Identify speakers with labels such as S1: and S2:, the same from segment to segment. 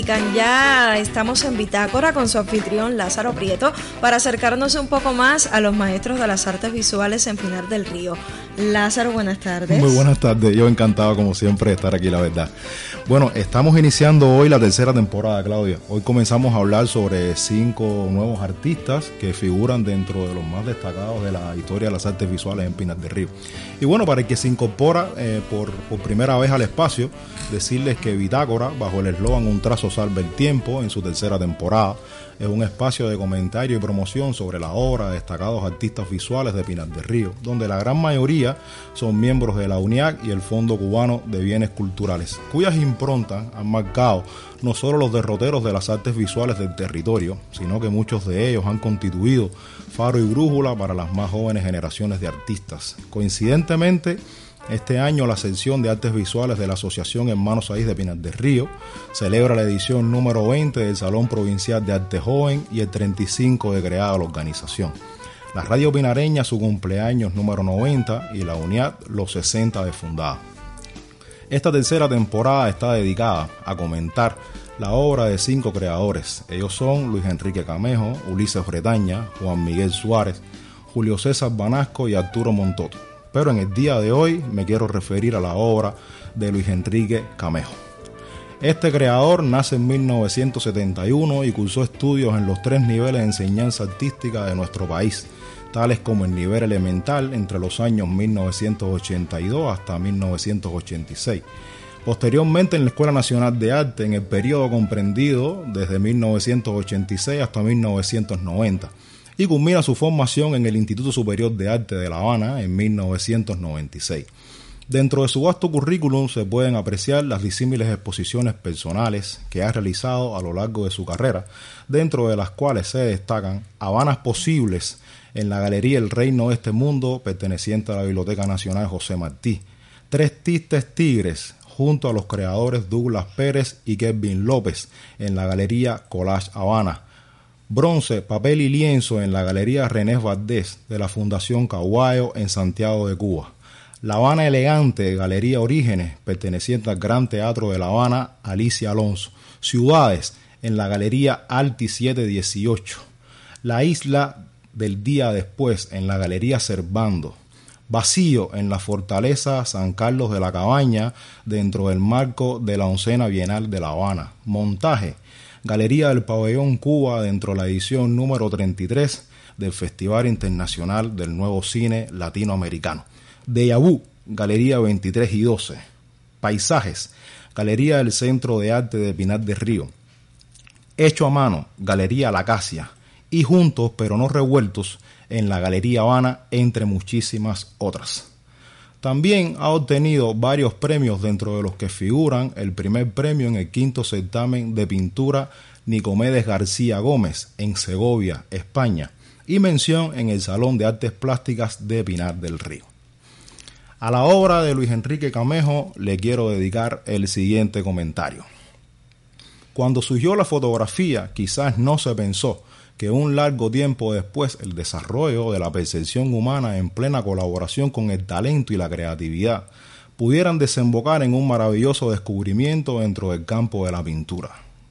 S1: ya estamos en Bitácora con su anfitrión Lázaro Prieto para acercarnos un poco más a los maestros de las artes visuales en Pinar del Río. Lázaro, buenas tardes.
S2: Muy buenas tardes, yo encantado como siempre estar aquí, la verdad. Bueno, estamos iniciando hoy la tercera temporada, Claudia. Hoy comenzamos a hablar sobre cinco nuevos artistas que figuran dentro de los más destacados de la historia de las artes visuales en Pinar del Río. Y bueno, para el que se incorpora eh, por, primera vez al espacio, decirles que Bitácora, bajo el eslogan Un trazo salve el tiempo, en su tercera temporada, es un espacio de comentario y promoción sobre la obra de destacados artistas visuales de Pinar del Río, donde la gran mayoría son miembros de la UNIAC y el Fondo Cubano de Bienes Culturales, cuyas improntas han marcado no solo los derroteros de las artes visuales del territorio, sino que muchos de ellos han constituido faro y brújula para las más jóvenes generaciones de artistas. Coincidentemente, este año la sección de artes visuales de la Asociación Hermanos Ahí de Pinar del Río celebra la edición número 20 del Salón Provincial de Arte Joven y el 35 de creada la organización. La Radio Pinareña su cumpleaños número 90 y la UNIAD los 60 de fundada. Esta tercera temporada está dedicada a comentar la obra de cinco creadores. Ellos son Luis Enrique Camejo, Ulises Bretaña, Juan Miguel Suárez, Julio César Banasco y Arturo Montoto pero en el día de hoy me quiero referir a la obra de Luis Enrique Camejo. Este creador nace en 1971 y cursó estudios en los tres niveles de enseñanza artística de nuestro país, tales como el nivel elemental entre los años 1982 hasta 1986. Posteriormente en la Escuela Nacional de Arte en el periodo comprendido desde 1986 hasta 1990 y culmina su formación en el Instituto Superior de Arte de La Habana en 1996. Dentro de su vasto currículum se pueden apreciar las disímiles exposiciones personales que ha realizado a lo largo de su carrera, dentro de las cuales se destacan Habanas Posibles en la Galería El Reino de este Mundo, perteneciente a la Biblioteca Nacional José Martí, Tres Tistes Tigres, junto a los creadores Douglas Pérez y Kevin López, en la Galería Collage Habana, Bronce, papel y lienzo en la Galería René Valdés de la Fundación Caguayo en Santiago de Cuba. La Habana Elegante, Galería Orígenes, perteneciente al Gran Teatro de La Habana, Alicia Alonso. Ciudades, en la Galería Alti 718. La Isla del Día Después, en la Galería Cervando. Vacío en la Fortaleza San Carlos de la Cabaña, dentro del marco de la oncena bienal de La Habana. Montaje, Galería del Pabellón Cuba dentro de la edición número 33 del Festival Internacional del Nuevo Cine Latinoamericano. Deyabú, Galería 23 y 12. Paisajes, Galería del Centro de Arte de Pinar del Río. Hecho a mano, Galería La Acacia. Y juntos, pero no revueltos, en la Galería Habana, entre muchísimas otras. También ha obtenido varios premios dentro de los que figuran el primer premio en el quinto certamen de pintura Nicomedes García Gómez en Segovia, España, y mención en el Salón de Artes Plásticas de Pinar del Río. A la obra de Luis Enrique Camejo le quiero dedicar el siguiente comentario. Cuando surgió la fotografía, quizás no se pensó que un largo tiempo después el desarrollo de la percepción humana en plena colaboración con el talento y la creatividad pudieran desembocar en un maravilloso descubrimiento dentro del campo de la pintura.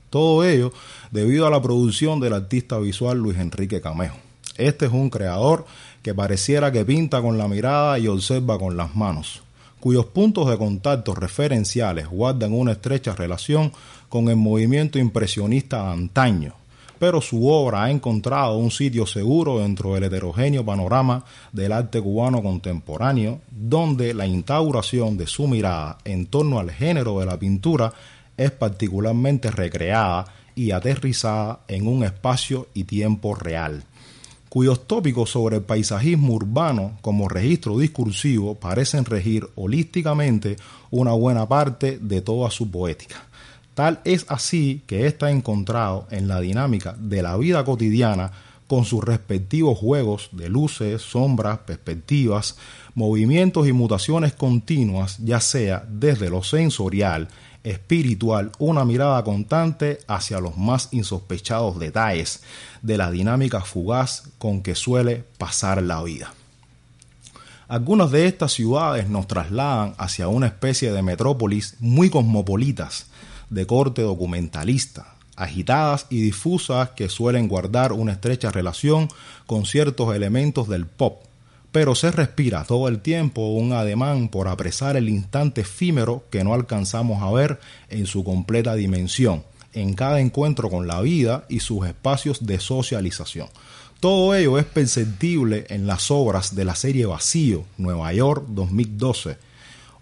S2: Todo ello debido a la producción del artista visual Luis Enrique Camejo. Este es un creador que pareciera que pinta con la mirada y observa con las manos, cuyos puntos de contacto referenciales guardan una estrecha relación con el movimiento impresionista antaño, pero su obra ha encontrado un sitio seguro dentro del heterogéneo panorama del arte cubano contemporáneo, donde la instauración de su mirada en torno al género de la pintura es particularmente recreada y aterrizada en un espacio y tiempo real cuyos tópicos sobre el paisajismo urbano como registro discursivo parecen regir holísticamente una buena parte de toda su poética. Tal es así que está encontrado en la dinámica de la vida cotidiana con sus respectivos juegos de luces, sombras, perspectivas, movimientos y mutaciones continuas, ya sea desde lo sensorial, espiritual, una mirada constante hacia los más insospechados detalles de la dinámica fugaz con que suele pasar la vida. Algunas de estas ciudades nos trasladan hacia una especie de metrópolis muy cosmopolitas, de corte documentalista, agitadas y difusas que suelen guardar una estrecha relación con ciertos elementos del pop, pero se respira todo el tiempo un ademán por apresar el instante efímero que no alcanzamos a ver en su completa dimensión, en cada encuentro con la vida y sus espacios de socialización. Todo ello es perceptible en las obras de la serie Vacío, Nueva York 2012,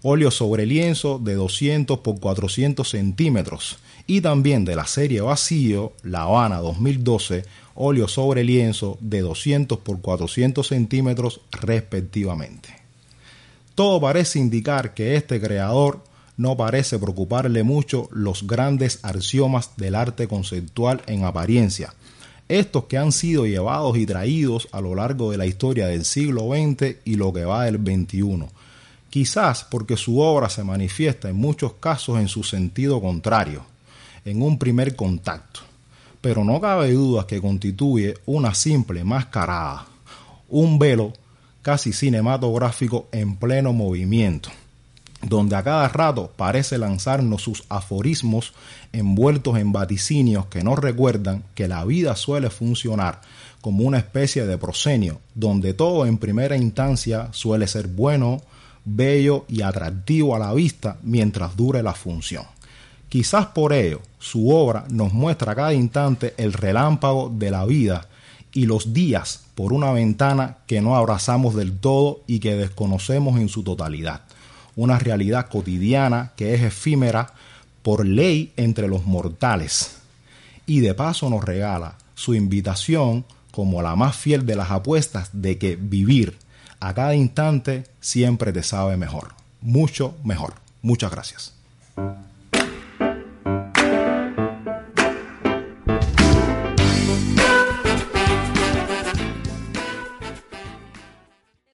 S2: óleo sobre lienzo de 200 por 400 centímetros, y también de la serie Vacío, La Habana 2012, óleo sobre lienzo de 200 por 400 centímetros respectivamente. Todo parece indicar que este creador no parece preocuparle mucho los grandes axiomas del arte conceptual en apariencia, estos que han sido llevados y traídos a lo largo de la historia del siglo XX y lo que va del XXI, quizás porque su obra se manifiesta en muchos casos en su sentido contrario, en un primer contacto, pero no cabe duda que constituye una simple mascarada, un velo casi cinematográfico en pleno movimiento, donde a cada rato parece lanzarnos sus aforismos envueltos en vaticinios que nos recuerdan que la vida suele funcionar como una especie de prosenio, donde todo en primera instancia suele ser bueno, bello y atractivo a la vista mientras dure la función. Quizás por ello su obra nos muestra a cada instante el relámpago de la vida y los días por una ventana que no abrazamos del todo y que desconocemos en su totalidad. Una realidad cotidiana que es efímera por ley entre los mortales. Y de paso nos regala su invitación como la más fiel de las apuestas de que vivir a cada instante siempre te sabe mejor, mucho mejor. Muchas gracias.